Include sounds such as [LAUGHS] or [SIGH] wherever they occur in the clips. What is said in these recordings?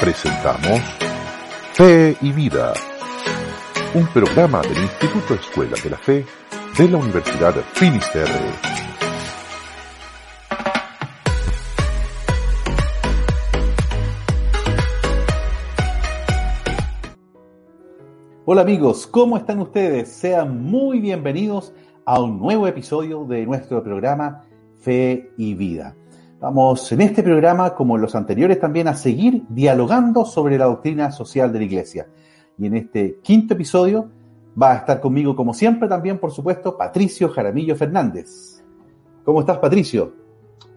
presentamos Fe y Vida, un programa del Instituto Escuela de la Fe de la Universidad Finisterre. Hola amigos, ¿cómo están ustedes? Sean muy bienvenidos a un nuevo episodio de nuestro programa Fe y Vida. Vamos en este programa, como en los anteriores también, a seguir dialogando sobre la doctrina social de la Iglesia. Y en este quinto episodio va a estar conmigo, como siempre, también, por supuesto, Patricio Jaramillo Fernández. ¿Cómo estás, Patricio?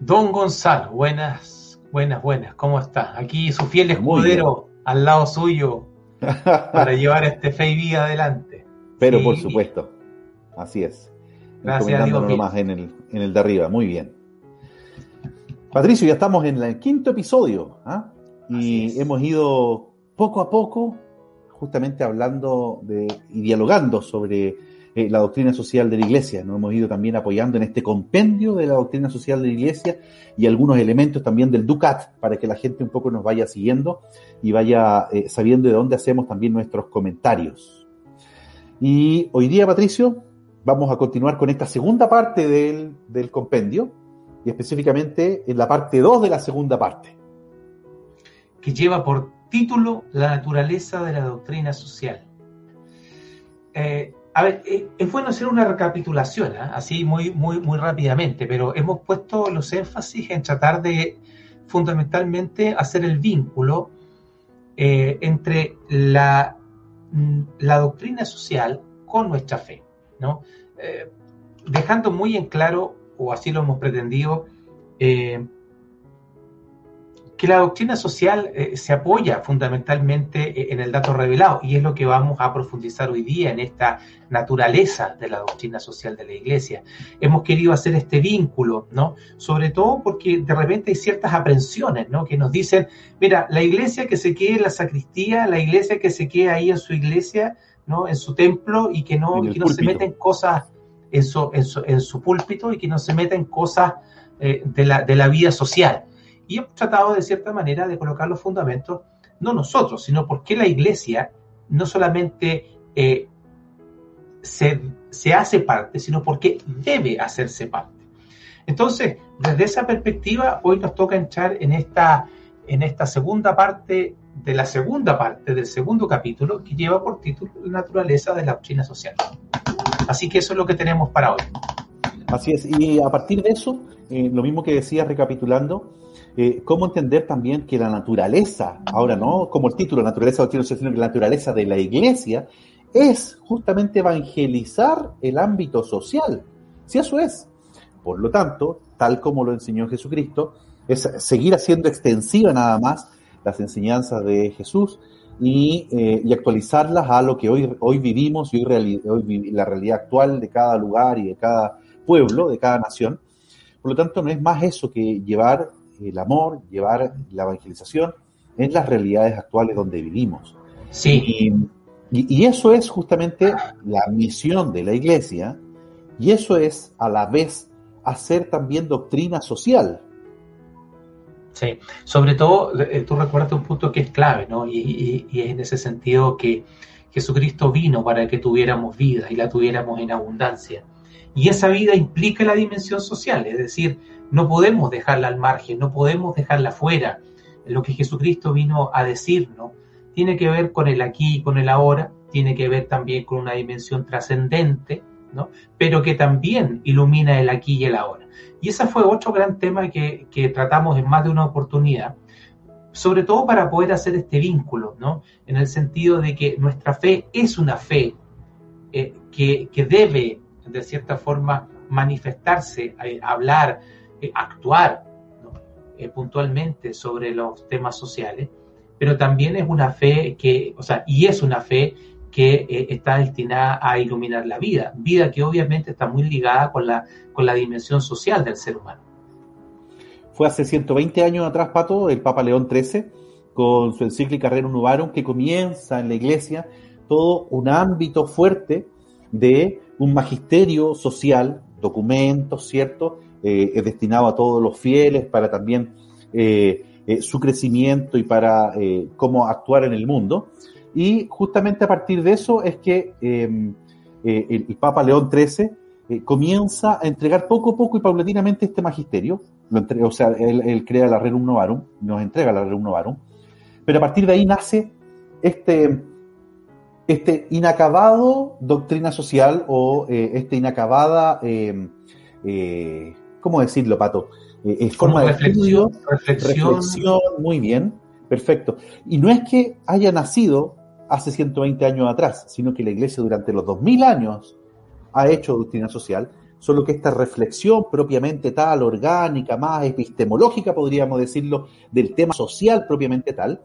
Don Gonzalo, buenas, buenas, buenas. ¿Cómo está? Aquí su fiel escudero al lado suyo [LAUGHS] para llevar este fe y vida adelante. Pero por supuesto, así es. Gracias Dios. Más en el, en el de arriba, muy bien. Patricio, ya estamos en el quinto episodio ¿ah? y hemos ido poco a poco justamente hablando de, y dialogando sobre eh, la doctrina social de la Iglesia. Nos hemos ido también apoyando en este compendio de la doctrina social de la Iglesia y algunos elementos también del Ducat para que la gente un poco nos vaya siguiendo y vaya eh, sabiendo de dónde hacemos también nuestros comentarios. Y hoy día, Patricio, vamos a continuar con esta segunda parte del, del compendio y específicamente en la parte 2 de la segunda parte. Que lleva por título La naturaleza de la doctrina social. Eh, a ver, eh, es bueno hacer una recapitulación, ¿eh? así muy, muy, muy rápidamente, pero hemos puesto los énfasis en tratar de fundamentalmente hacer el vínculo entre la, la, doctrina social con nuestra fe, ¿no? dejando muy en claro o así lo hemos pretendido, eh, que la doctrina social eh, se apoya fundamentalmente eh, en el dato revelado y es lo que vamos a profundizar hoy día en esta naturaleza de la doctrina social de la Iglesia. Hemos querido hacer este vínculo, ¿no? Sobre todo porque de repente hay ciertas aprensiones, ¿no? Que nos dicen, mira, la iglesia que se quede en la sacristía, la iglesia que se quede ahí en su iglesia, ¿no? En su templo y que no, que no se meten cosas en su, púlpito y que no se meta en cosas eh, de, la, vida social. Y hemos tratado de cierta manera de colocar los fundamentos, no nosotros, sino porque la iglesia no solamente eh, se, hace parte, sino porque debe hacerse parte. Entonces, desde esa perspectiva, hoy nos toca entrar en esta, en esta segunda parte de la segunda parte del segundo capítulo que lleva por título naturaleza de la doctrina social. Así que eso es lo que tenemos para hoy. Así es, y a partir de eso, eh, lo mismo que decía recapitulando, eh, cómo entender también que la naturaleza, ahora no como el título, naturaleza de sino que la naturaleza de la iglesia es justamente evangelizar el ámbito social. Si eso es. Por lo tanto, tal como lo enseñó Jesucristo, es seguir haciendo extensiva nada más las enseñanzas de Jesús eh, y, actualizarlas a lo que hoy, hoy vivimos y hoy, hoy la realidad actual de cada lugar y de cada pueblo, de cada nación. Por lo tanto, no es más eso que llevar el amor, llevar la evangelización en las realidades actuales donde vivimos. Sí. Y, y, eso es justamente la misión de la iglesia y eso es a la vez hacer también doctrina social. Sí, sobre todo eh, tú recuerdas un punto que es clave, ¿no? Y, es en ese sentido que Jesucristo vino para que tuviéramos vida y la tuviéramos en abundancia. Y esa vida implica la dimensión social, es decir, no podemos dejarla al margen, no podemos dejarla fuera. Lo que Jesucristo vino a decirnos tiene que ver con el aquí y con el ahora, tiene que ver también con una dimensión trascendente, ¿no? pero que también ilumina el aquí y el ahora. Y ese fue otro gran tema que, tratamos en más de una oportunidad, sobre todo para poder hacer este vínculo, ¿no? En el sentido de que nuestra fe es una fe eh, que, debe, de cierta forma, manifestarse, eh, hablar, eh, actuar puntualmente sobre los temas sociales, pero también es una fe que, o sea, y es una fe que eh, está destinada a iluminar la vida, vida que obviamente está muy ligada con la, con la dimensión social del ser humano. Fue hace 120 años atrás, Pato, el Papa León XIII, con su encíclica Rerum Novarum, que comienza en la Iglesia todo un ámbito fuerte de un magisterio social, documentos, ¿cierto? Eh, destinado a todos los fieles para también eh, su crecimiento y para cómo actuar en el mundo. Y justamente a partir de eso es que em, el, el, Papa León XIII comienza a entregar poco a poco y paulatinamente este magisterio. Lo o sea, él, crea la Rerum Novarum, nos entrega la Rerum Novarum. Pero a partir de ahí nace este, este inacabado doctrina social o eh, esta inacabada, eh, eh, ¿cómo decirlo, Pato? forma de reflexión, reflexión, muy bien, perfecto. Y no es que haya nacido hace 120 años atrás, sino que la Iglesia durante los 2000 años ha hecho doctrina social, solo que esta reflexión propiamente tal, orgánica, más epistemológica, podríamos decirlo, del tema social propiamente tal,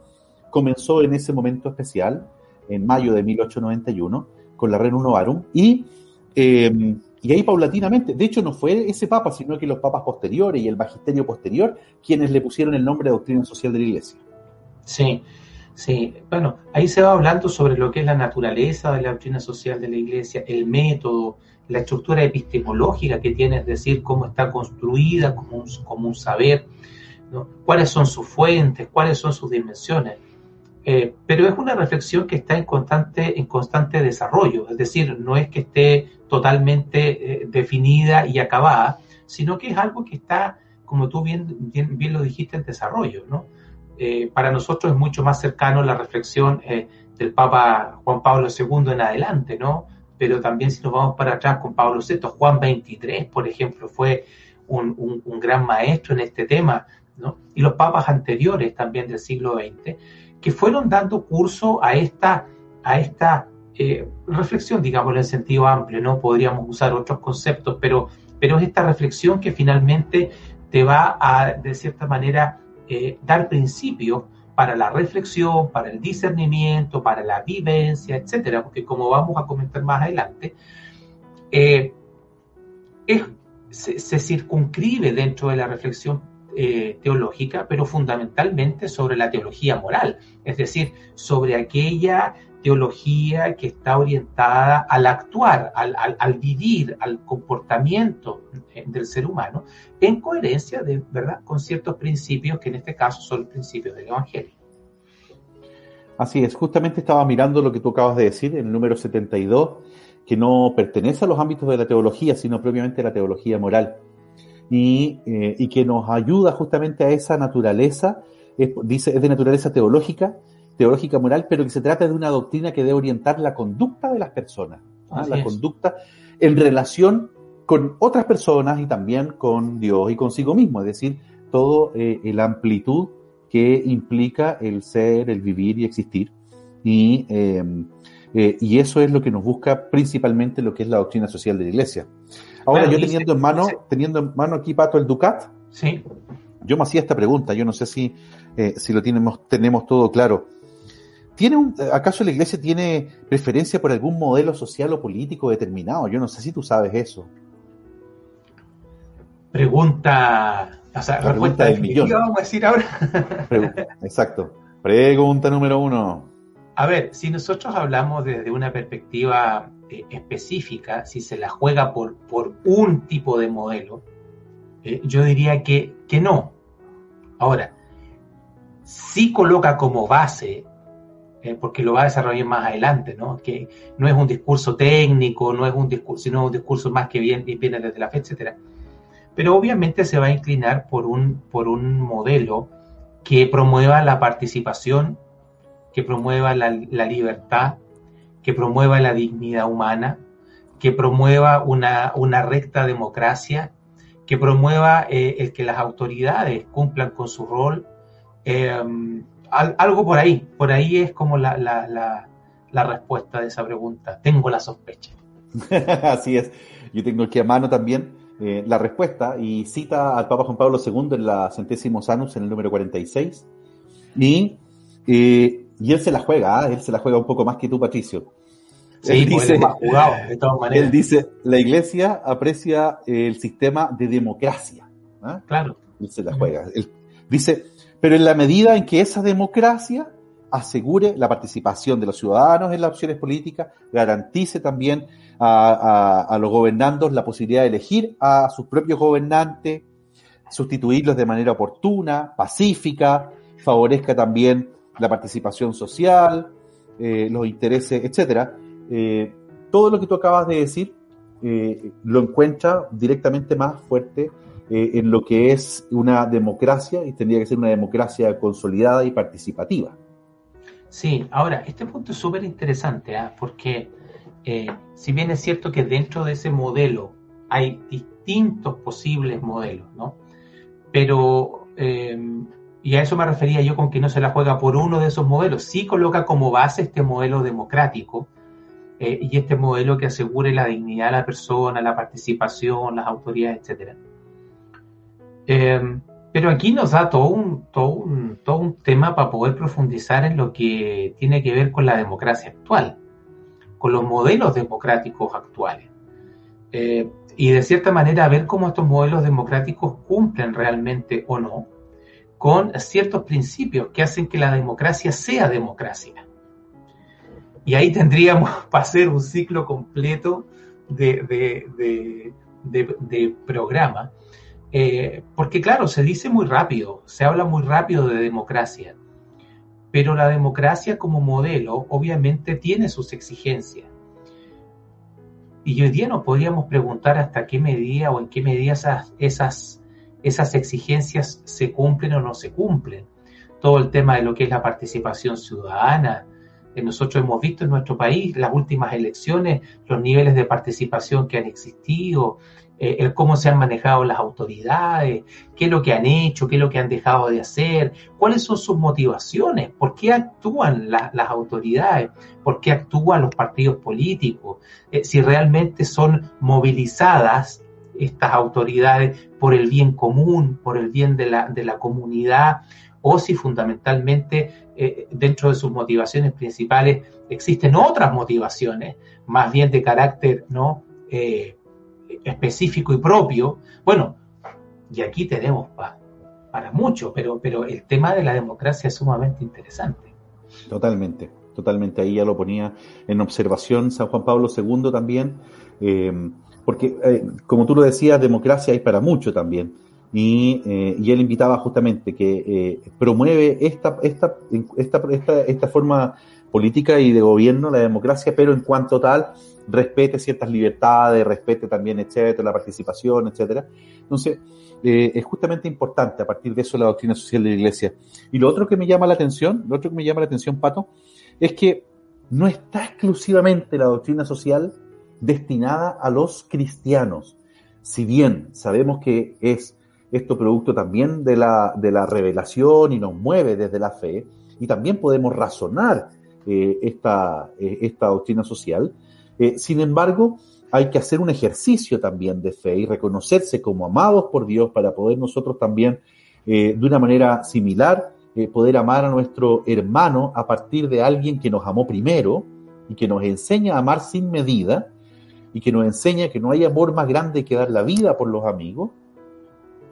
comenzó en ese momento especial, en mayo de 1891, con la Rerum Novarum, y, eh, y ahí paulatinamente, de hecho no fue ese papa, sino que los papas posteriores y el magisterio posterior quienes le pusieron el nombre de doctrina social de la Iglesia. Sí, sí, bueno, ahí se va hablando sobre lo que es la naturaleza de la doctrina social de la Iglesia, el método, la estructura epistemológica que tiene, es decir, cómo está construida como un, como un saber, ¿no? cuáles son sus fuentes, cuáles son sus dimensiones. Eh, pero es una reflexión que está en constante, en constante desarrollo, es decir, no es que esté totalmente eh, definida y acabada, sino que es algo que está, como tú bien, bien, lo dijiste, en desarrollo. ¿no? Eh, para nosotros es mucho más cercano la reflexión del Papa Juan Pablo II en adelante, ¿no? pero también si nos vamos para atrás con Pablo VI, Juan XXIII, por ejemplo, fue un, gran maestro en este tema, ¿no? y los papas anteriores también del siglo XX que fueron dando curso a esta, a esta eh, reflexión, digamos, en sentido amplio, ¿no? Podríamos usar otros conceptos, pero, pero es esta reflexión que finalmente te va a, de cierta manera, eh, dar principios para la reflexión, para el discernimiento, para la vivencia, etcétera, porque como vamos a comentar más adelante, eh, se, circunscribe dentro de la reflexión eh, teológica, pero fundamentalmente sobre la teología moral, es decir, sobre aquella teología que está orientada al actuar, al, vivir, al comportamiento del ser humano, en coherencia verdad con ciertos principios que en este caso son los principios del Evangelio. Así es, justamente estaba mirando lo que tú acabas de decir, en el número 72, que no pertenece a los ámbitos de la teología, sino propiamente a la teología moral y, eh, y que nos ayuda justamente a esa naturaleza, dice, es de naturaleza teológica, teológica moral, pero que se trata de una doctrina que debe orientar la conducta de las personas, ¿ah? la es. conducta en relación con otras personas y también con Dios y consigo mismo, es decir, todo eh, la amplitud que implica el ser, el vivir y existir. Y, eh, eh, y eso es lo que nos busca principalmente lo que es la doctrina social de la Iglesia. Ahora, yo teniendo en mano, teniendo en mano aquí, Pato, el Ducat, sí. yo me hacía esta pregunta, yo no sé si, eh, si lo tenemos, tenemos todo claro. ¿Tiene un, ¿Acaso la iglesia tiene preferencia por algún modelo social o político determinado? Yo no sé si tú sabes eso. Pregunta, o sea, la pregunta del millón. vamos a decir ahora. Exacto. Pregunta número uno. A ver, si nosotros hablamos desde una perspectiva eh, específica, si se la juega por, por un tipo de modelo, eh, yo diría que, que no. Ahora, sí coloca como base, eh, porque lo va a desarrollar más adelante, ¿no? que no es un discurso técnico, no es un discurso, sino un discurso más que viene, viene desde la fe, etc. Pero obviamente se va a inclinar por un, por un modelo que promueva la participación, que promueva la, la libertad, que promueva la dignidad humana, que promueva una, una recta democracia, que promueva eh, el que las autoridades cumplan con su rol. Eh, al, algo por ahí, por ahí es como la, la, la, la, respuesta de esa pregunta. Tengo la sospecha. [LAUGHS] Así es. Yo tengo aquí a mano también eh, la respuesta y cita al Papa Juan Pablo II en la Centésimo Anus en el número 46. Y eh, y él se la juega, ¿eh? él se la juega un poco más que tú, Patricio. Sí, él dice, más jugado, de todas [LAUGHS] maneras. Él dice, la iglesia aprecia el sistema de democracia. ¿eh? Claro. Él se la juega. Él dice, pero en la medida en que esa democracia asegure la participación de los ciudadanos en las opciones políticas, garantice también a, los gobernandos la posibilidad de elegir a sus propios gobernantes, sustituirlos de manera oportuna, pacífica, favorezca también la participación social, eh, los intereses, etcétera. Eh, todo lo que tú acabas de decir eh, lo encuentra directamente más fuerte en lo que es una democracia y tendría que ser una democracia consolidada y participativa. Sí, ahora, este punto es súper interesante, ¿ah? porque si bien es cierto que dentro de ese modelo hay distintos posibles modelos, ¿no? Pero y a eso me refería yo con que no se la juega por uno de esos modelos. Sí coloca como base este modelo democrático eh, y este modelo que asegure la dignidad de la persona, la participación, las autoridades, etc. Eh, pero aquí nos da todo un, todo, un, todo un tema para poder profundizar en lo que tiene que ver con la democracia actual, con los modelos democráticos actuales. Eh, y de cierta manera ver cómo estos modelos democráticos cumplen realmente o no con ciertos principios que hacen que la democracia sea democracia. Y ahí tendríamos [LAUGHS] para hacer un ciclo completo de, programa. Eh, porque claro, se dice muy rápido, se habla muy rápido de democracia, pero la democracia como modelo obviamente tiene sus exigencias. Y hoy día nos podríamos preguntar hasta qué medida o en qué medida esas, esas esas exigencias se cumplen o no se cumplen. Todo el tema de lo que es la participación ciudadana. Eh, nosotros hemos visto en nuestro país las últimas elecciones, los niveles de participación que han existido, eh, el cómo se han manejado las autoridades, qué es lo que han hecho, qué es lo que han dejado de hacer, cuáles son sus motivaciones, por qué actúan las autoridades, por qué actúan los partidos políticos, eh, si realmente son movilizadas estas autoridades por el bien común, por el bien de la, de la comunidad, o si fundamentalmente eh, dentro de sus motivaciones principales existen otras motivaciones, más bien de carácter ¿no? Específico y propio. Bueno, y aquí tenemos para mucho, pero, pero el tema de la democracia es sumamente interesante. Totalmente, totalmente. Ahí ya lo ponía en observación San Juan Pablo II también. Eh, porque eh, como tú lo decías, democracia hay para mucho también. Y, eh, y él invitaba justamente que promueve esta, esta, esta, esta, esta forma política y de gobierno, la democracia, pero en cuanto tal, respete ciertas libertades, respete también, etcétera, la participación, etcétera. Entonces, es justamente importante a partir de eso la doctrina social de la Iglesia. Y lo otro que me llama la atención, lo otro que me llama la atención, Pato, es que no está exclusivamente la doctrina social destinada a los cristianos. Si bien sabemos que es esto producto también de la, de la revelación y nos mueve desde la fe, y también podemos razonar eh, esta, eh, esta doctrina social, eh, sin embargo, hay que hacer un ejercicio también de fe y reconocerse como amados por Dios para poder nosotros también, de una manera similar, poder amar a nuestro hermano a partir de alguien que nos amó primero y que nos enseña a amar sin medida y que nos enseña que no hay amor más grande que dar la vida por los amigos,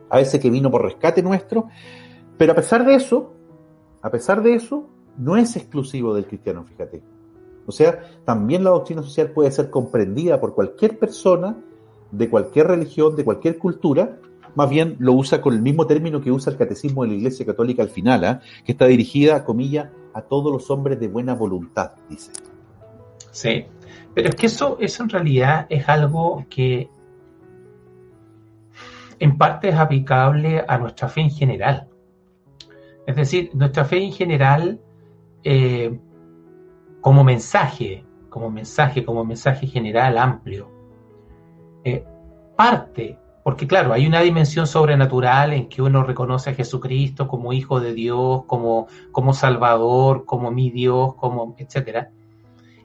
a ese que vino por rescate nuestro, pero a pesar de eso, a pesar de eso, no es exclusivo del cristiano, fíjate. O sea, también la doctrina social puede ser comprendida por cualquier persona de cualquier religión, de cualquier cultura, más bien lo usa con el mismo término que usa el catecismo de la Iglesia Católica al final, ¿ah? que está dirigida, comillas, a todos los hombres de buena voluntad, dice. Sí, pero es que eso, eso en realidad es algo que en parte es aplicable a nuestra fe en general. Es decir, nuestra fe en general eh, como mensaje, como mensaje, como mensaje general amplio, eh, parte, porque claro, hay una dimensión sobrenatural en que uno reconoce a Jesucristo como Hijo de Dios, como, como Salvador, como mi Dios, como etcétera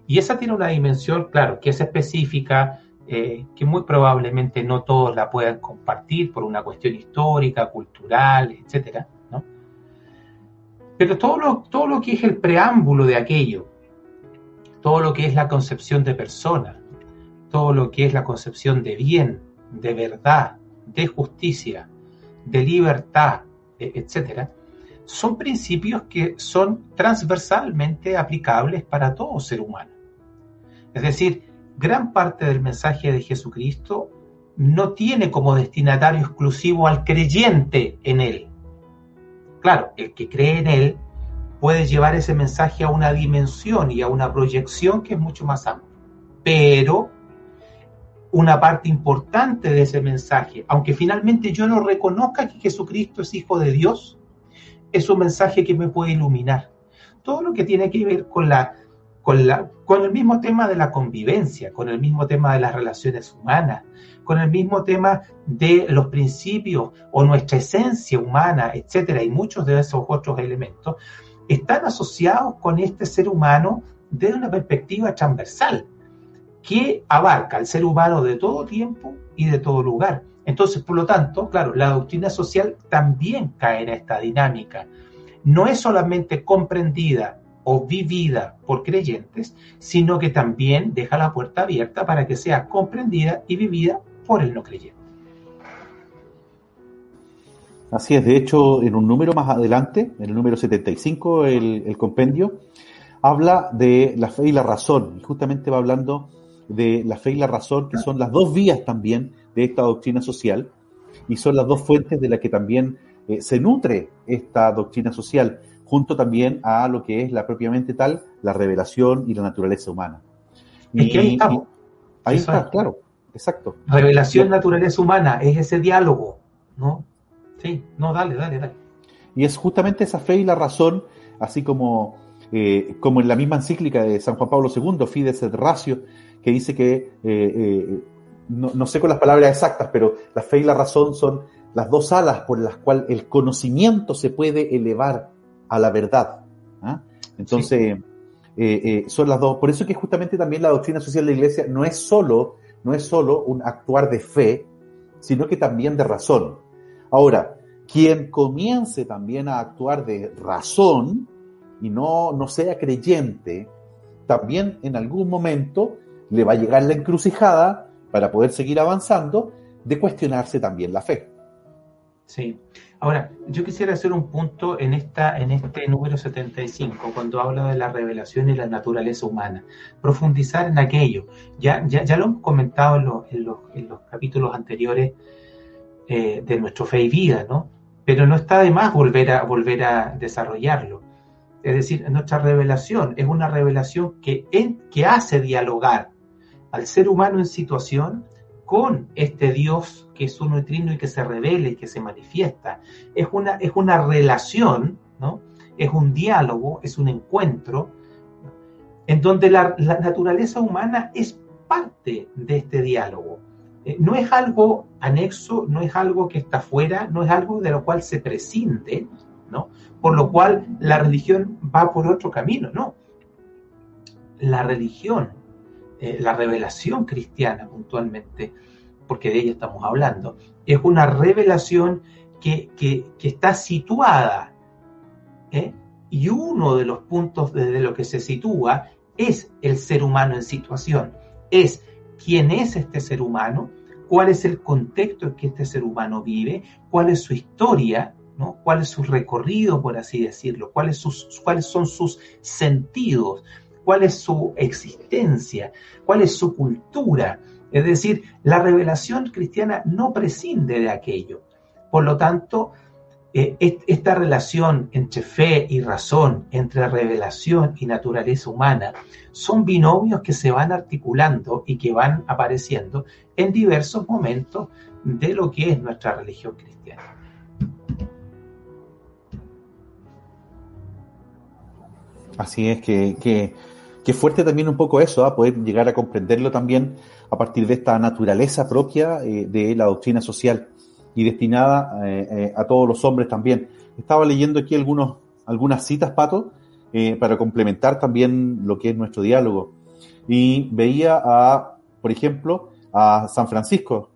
y esa tiene una dimensión, claro, que es específica, eh, que muy probablemente no todos la puedan compartir por una cuestión histórica, cultural, etcétera, ¿no? Pero todo lo, todo lo que es el preámbulo de aquello, todo lo que es la concepción de persona, todo lo que es la concepción de bien, de verdad, de justicia, de libertad, e, etcétera, son principios que son transversalmente aplicables para todo ser humano. Es decir, gran parte del mensaje de Jesucristo no tiene como destinatario exclusivo al creyente en él. Claro, el que cree en él puede llevar ese mensaje a una dimensión y a una proyección que es mucho más amplia. Pero una parte importante de ese mensaje, aunque finalmente yo no reconozca que Jesucristo es hijo de Dios, es un mensaje que me puede iluminar. Todo lo que tiene que ver con la con, la, con el mismo tema de la convivencia, con el mismo tema de las relaciones humanas, con el mismo tema de los principios o nuestra esencia humana, etcétera, y muchos de esos otros elementos, están asociados con este ser humano desde una perspectiva transversal que abarca al ser humano de todo tiempo y de todo lugar. Entonces, por lo tanto, claro, la doctrina social también cae en esta dinámica. No es solamente comprendida o vivida por creyentes, sino que también deja la puerta abierta para que sea comprendida y vivida por el no creyente. Así es, de hecho, en un número más adelante, en el número 75, el, el compendio, habla de la fe y la razón, y justamente va hablando de la fe y la razón, que son las dos vías también de esta doctrina social, y son las dos fuentes de las que también eh, se nutre esta doctrina social, junto también a lo que es la propiamente tal, la revelación y la naturaleza humana. Y, ahí estamos. ahí está, claro, exacto. Revelación, naturaleza humana, es ese diálogo, ¿no? Sí, no, dale, dale, dale. Y es justamente esa fe y la razón, así como, eh, como en la misma encíclica de San Juan Pablo II, Fides et Ratio, que dice que, eh, eh, no, no, sé con las palabras exactas, pero la fe y la razón son las dos alas por las cuales el conocimiento se puede elevar a la verdad. ¿ah? Entonces, sí. son las dos. Por eso que justamente también la doctrina social de la Iglesia no es solo, no es solo un actuar de fe, sino que también de razón. Ahora, quien comience también a actuar de razón y no, no sea creyente, también en algún momento le va a llegar la encrucijada para poder seguir avanzando de cuestionarse también la fe. Sí. Ahora, yo quisiera hacer un punto en, esta, en este número 75, cuando habla de la revelación y la naturaleza humana. Profundizar en aquello. Ya, ya, ya lo hemos comentado en los, en los, en los capítulos anteriores eh, de nuestro fe y vida, ¿no? Pero no está de más volver a, volver a desarrollarlo. Es decir, nuestra revelación es una revelación que, que hace dialogar al ser humano en situación con este Dios que es uno y y que se revela y que se manifiesta. Es una, es una relación, ¿no? Es un diálogo, es un encuentro, en donde la naturaleza humana es parte de este diálogo. Eh, no es algo anexo, no es algo que está fuera, no es algo de lo cual se prescinde, ¿no? Por lo cual la religión va por otro camino, no. La religión eh, la revelación cristiana puntualmente, porque de ella estamos hablando, es una revelación que, que, que está situada. ¿eh? Y uno de los puntos desde lo que se sitúa es el ser humano en situación, es quién es este ser humano, cuál es el contexto en que este ser humano vive, cuál es su historia, ¿no? cuál es su recorrido, por así decirlo, cuáles, cuáles son sus sentidos, cuál es su existencia, cuál es su cultura. Es decir, la revelación cristiana no prescinde de aquello. Por lo tanto, eh, esta relación entre fe y razón, entre revelación y naturaleza humana, son binomios que se van articulando y que van apareciendo en diversos momentos de lo que es nuestra religión cristiana. Así es que, que Qué fuerte también un poco eso, ¿eh? poder llegar a comprenderlo también a partir de esta naturaleza propia eh, de la doctrina social y destinada eh, eh a todos los hombres también. Estaba leyendo aquí algunos, algunas citas, Pato, eh, para complementar también lo que es nuestro diálogo. Y veía a, por ejemplo, a San Francisco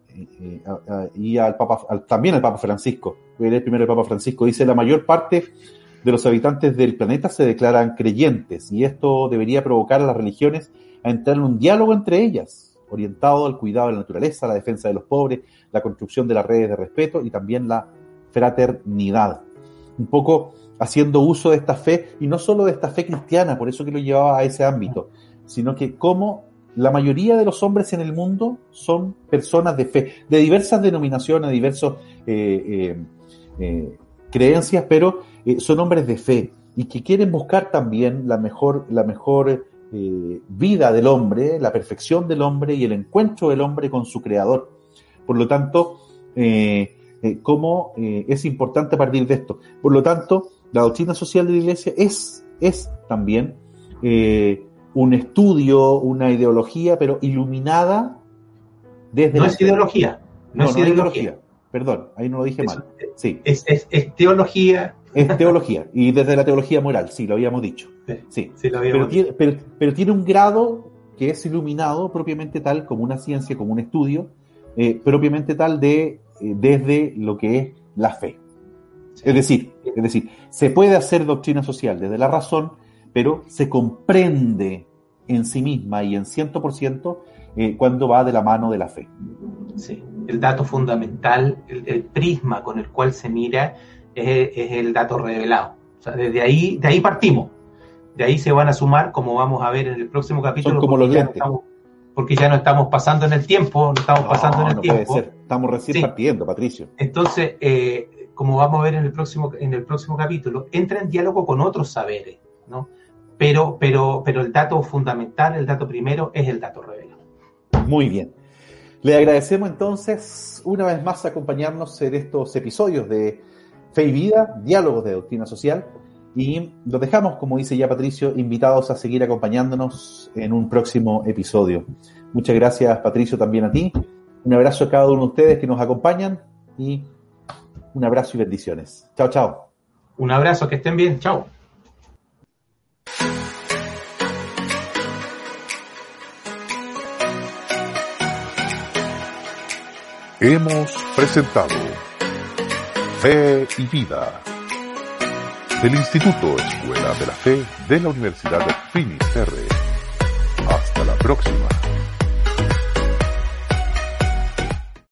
y al Papa, también al Papa Francisco. El primero el Papa Francisco dice la mayor parte de los habitantes del planeta se declaran creyentes y esto debería provocar a las religiones a entrar en un diálogo entre ellas, orientado al cuidado de la naturaleza, la defensa de los pobres, la construcción de las redes de respeto y también la fraternidad. Un poco haciendo uso de esta fe y no solo de esta fe cristiana, por eso que lo llevaba a ese ámbito, sino que cómo la mayoría de los hombres en el mundo son personas de fe, de diversas denominaciones, de diversas eh, eh, creencias, pero son hombres de fe y que quieren buscar también la mejor, la mejor vida del hombre, la perfección del hombre y el encuentro del hombre con su creador. Por lo tanto, cómo es importante partir de esto. Por lo tanto, la doctrina social de la Iglesia es, es también eh, un estudio, una ideología, pero iluminada desde... No es ideología. No, es ideología. Perdón, ahí no lo dije mal. Sí. Es, teología. Es teología. Y desde la teología moral, sí, lo habíamos dicho. Sí, pero, Tiene, pero, tiene un grado que es iluminado propiamente tal como una ciencia, como un estudio, eh, propiamente tal de eh, desde lo que es la fe. Es decir, es decir, se puede hacer doctrina social desde la razón, pero se comprende en sí misma y en ciento por ciento eh, cuando va de la mano de la fe. Sí, el dato fundamental, el, prisma con el cual se mira es, el dato revelado. O sea, desde ahí, de ahí partimos. De ahí se van a sumar, como vamos a ver en el próximo capítulo. como los lentes. porque ya no estamos pasando en el tiempo, no estamos pasando en el tiempo. Puede ser. Estamos recién partiendo, Patricio. Entonces, eh, como vamos a ver en el próximo, en el próximo capítulo, entra en diálogo con otros saberes, ¿no? Pero, pero, pero el dato fundamental, el dato primero, es el dato revelado. Muy bien. Le agradecemos entonces una vez más acompañarnos en estos episodios de Fe y Vida, Diálogos de Doctrina Social, y los dejamos, como dice ya Patricio, invitados a seguir acompañándonos en un próximo episodio. Muchas gracias, Patricio, también a ti. Un abrazo a cada uno de ustedes que nos acompañan y un abrazo y bendiciones. Chao, chao. Un abrazo, que estén bien. Chao. Hemos presentado Fe y Vida del Instituto Escuela de la Fe de la Universidad de Finisterre. Hasta la próxima.